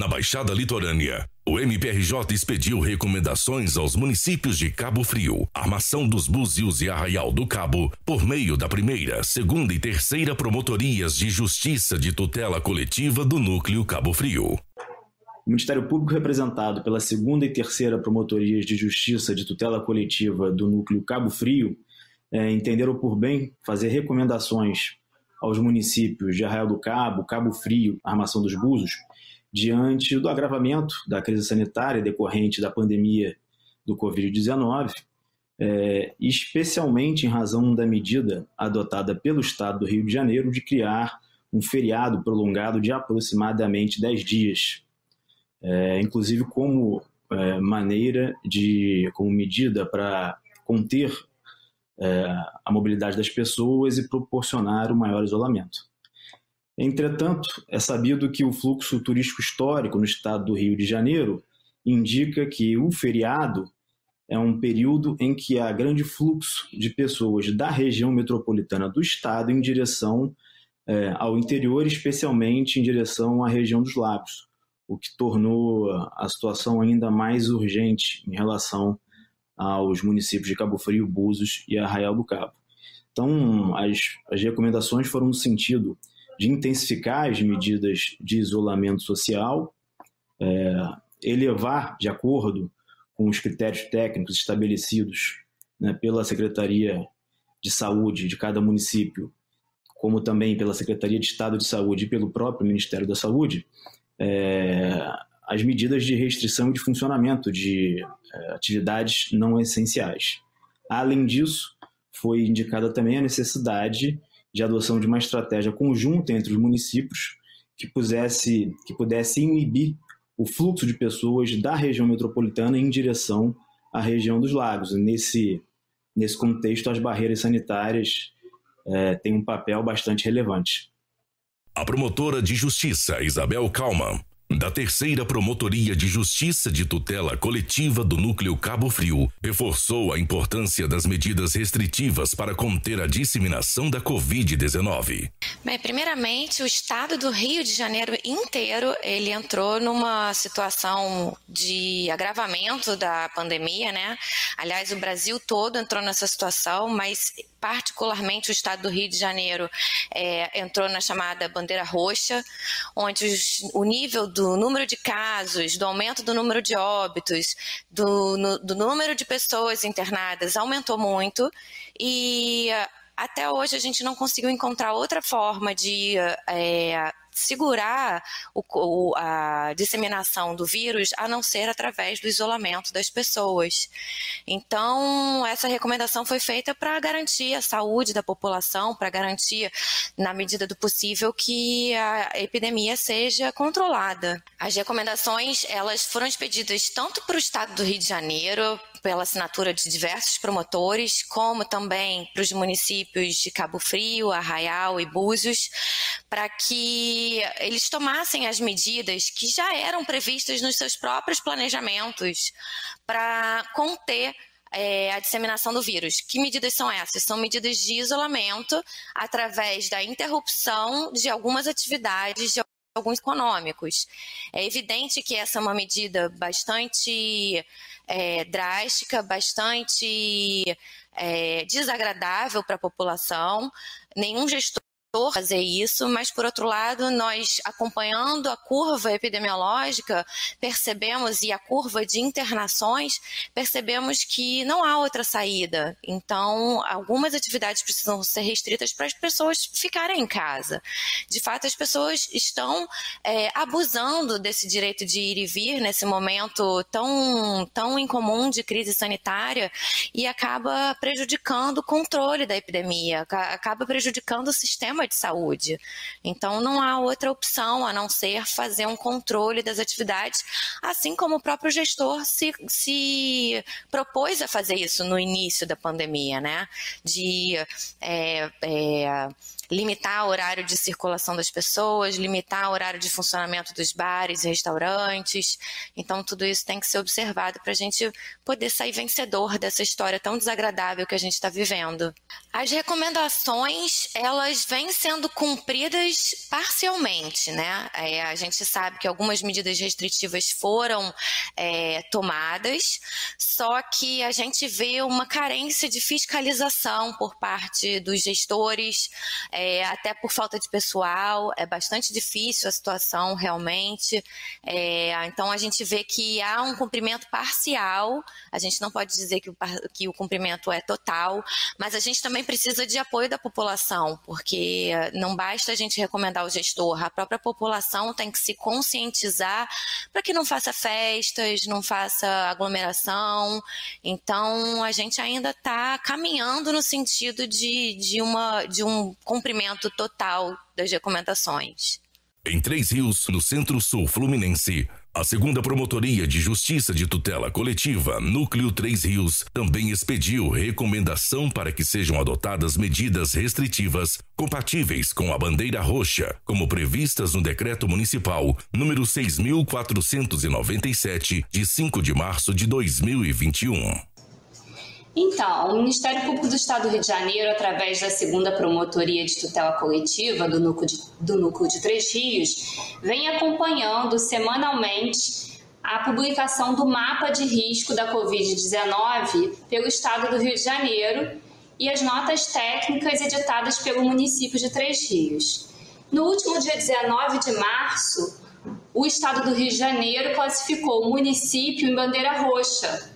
Na Baixada Litorânea, o MPRJ expediu recomendações aos municípios de Cabo Frio, Armação dos Búzios e Arraial do Cabo, por meio da primeira, segunda e terceira promotorias de justiça de tutela coletiva do Núcleo Cabo Frio. O Ministério Público, representado pela segunda e terceira promotorias de justiça de tutela coletiva do Núcleo Cabo Frio, é, entenderam por bem fazer recomendações aos municípios de Arraial do Cabo, Cabo Frio, Armação dos Búzios, diante do agravamento da crise sanitária decorrente da pandemia do Covid-19, é, especialmente em razão da medida adotada pelo Estado do Rio de Janeiro de criar um feriado prolongado de aproximadamente 10 dias, é, inclusive como é, maneira de, como medida para conter é, a mobilidade das pessoas e proporcionar o maior isolamento. Entretanto, é sabido que o fluxo turístico histórico no estado do Rio de Janeiro indica que o feriado é um período em que há grande fluxo de pessoas da região metropolitana do estado em direção é, ao interior, especialmente em direção à região dos lagos, o que tornou a situação ainda mais urgente em relação aos municípios de Cabo Frio, Búzios e Arraial do Cabo. Então, as, as recomendações foram no sentido de intensificar as medidas de isolamento social, é, elevar, de acordo com os critérios técnicos estabelecidos né, pela Secretaria de Saúde de cada município, como também pela Secretaria de Estado de Saúde e pelo próprio Ministério da Saúde, é, as medidas de restrição de funcionamento de atividades não essenciais. Além disso, foi indicada também a necessidade de adoção de uma estratégia conjunta entre os municípios que pudesse, que pudesse inibir o fluxo de pessoas da região metropolitana em direção à região dos lagos. Nesse, nesse contexto, as barreiras sanitárias é, têm um papel bastante relevante. A promotora de justiça Isabel Kalman da Terceira Promotoria de Justiça de Tutela Coletiva do Núcleo Cabo Frio, reforçou a importância das medidas restritivas para conter a disseminação da Covid-19. Bem, primeiramente, o estado do Rio de Janeiro inteiro, ele entrou numa situação de agravamento da pandemia, né? Aliás, o Brasil todo entrou nessa situação, mas particularmente o estado do Rio de Janeiro é, entrou na chamada bandeira roxa, onde os, o nível do número de casos, do aumento do número de óbitos, do, no, do número de pessoas internadas aumentou muito e até hoje a gente não conseguiu encontrar outra forma de é, segurar o, a disseminação do vírus a não ser através do isolamento das pessoas. Então, essa recomendação foi feita para garantir a saúde da população, para garantir, na medida do possível, que a epidemia seja controlada. As recomendações elas foram expedidas tanto para o estado do Rio de Janeiro, pela assinatura de diversos promotores, como também para os municípios de Cabo Frio, Arraial e Búzios, para que eles tomassem as medidas que já eram previstas nos seus próprios planejamentos para conter é, a disseminação do vírus. Que medidas são essas? São medidas de isolamento através da interrupção de algumas atividades de alguns econômicos. É evidente que essa é uma medida bastante é, drástica, bastante é, desagradável para a população. Nenhum gestor fazer isso, mas por outro lado, nós acompanhando a curva epidemiológica, percebemos e a curva de internações, percebemos que não há outra saída. Então, algumas atividades precisam ser restritas para as pessoas ficarem em casa. De fato, as pessoas estão é, abusando desse direito de ir e vir nesse momento tão, tão incomum de crise sanitária e acaba prejudicando o controle da epidemia, acaba prejudicando o sistema de saúde. Então, não há outra opção a não ser fazer um controle das atividades, assim como o próprio gestor se, se propôs a fazer isso no início da pandemia, né? De é, é, limitar o horário de circulação das pessoas, limitar o horário de funcionamento dos bares e restaurantes. Então, tudo isso tem que ser observado para a gente poder sair vencedor dessa história tão desagradável que a gente está vivendo. As recomendações, elas vêm sendo cumpridas parcialmente, né? É, a gente sabe que algumas medidas restritivas foram é, tomadas, só que a gente vê uma carência de fiscalização por parte dos gestores, é, até por falta de pessoal, é bastante difícil a situação realmente. É, então a gente vê que há um cumprimento parcial, a gente não pode dizer que o, que o cumprimento é total, mas a gente também precisa de apoio da população, porque não basta a gente recomendar o gestor, a própria população tem que se conscientizar para que não faça festas, não faça aglomeração. Então a gente ainda está caminhando no sentido de, de, uma, de um cumprimento total das recomendações. Em Três Rios, no Centro-Sul Fluminense, a segunda Promotoria de Justiça de Tutela Coletiva, Núcleo Três Rios, também expediu recomendação para que sejam adotadas medidas restritivas compatíveis com a bandeira roxa, como previstas no Decreto Municipal número 6497, de 5 de março de 2021. Então, o Ministério Público do Estado do Rio de Janeiro, através da segunda Promotoria de Tutela Coletiva do Núcleo de, do Núcleo de Três Rios, vem acompanhando semanalmente a publicação do mapa de risco da Covid-19 pelo Estado do Rio de Janeiro e as notas técnicas editadas pelo município de Três Rios. No último dia 19 de março, o Estado do Rio de Janeiro classificou o município em bandeira roxa,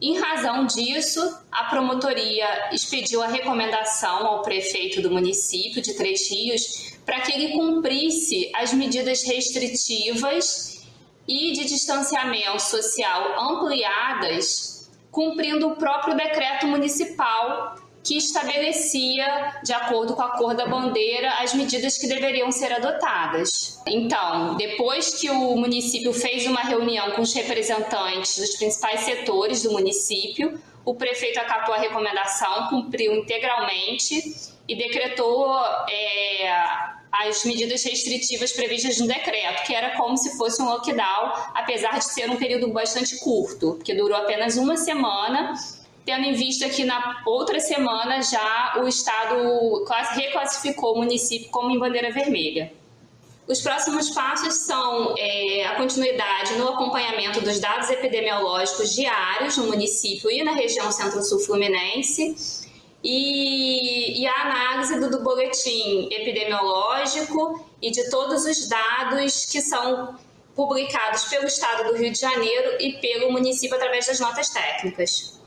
em razão disso, a promotoria expediu a recomendação ao prefeito do município de Três Rios para que ele cumprisse as medidas restritivas e de distanciamento social ampliadas, cumprindo o próprio decreto municipal que estabelecia, de acordo com a cor da bandeira, as medidas que deveriam ser adotadas. Então, depois que o município fez uma reunião com os representantes dos principais setores do município, o prefeito acatou a recomendação, cumpriu integralmente e decretou é, as medidas restritivas previstas no decreto, que era como se fosse um lockdown, apesar de ser um período bastante curto, porque durou apenas uma semana tendo em vista que na outra semana já o Estado reclassificou o município como em bandeira vermelha. Os próximos passos são é, a continuidade no acompanhamento dos dados epidemiológicos diários no município e na região centro-sul fluminense e, e, a análise do, do boletim epidemiológico e de todos os dados que são publicados pelo Estado do Rio de Janeiro e pelo município através das notas técnicas.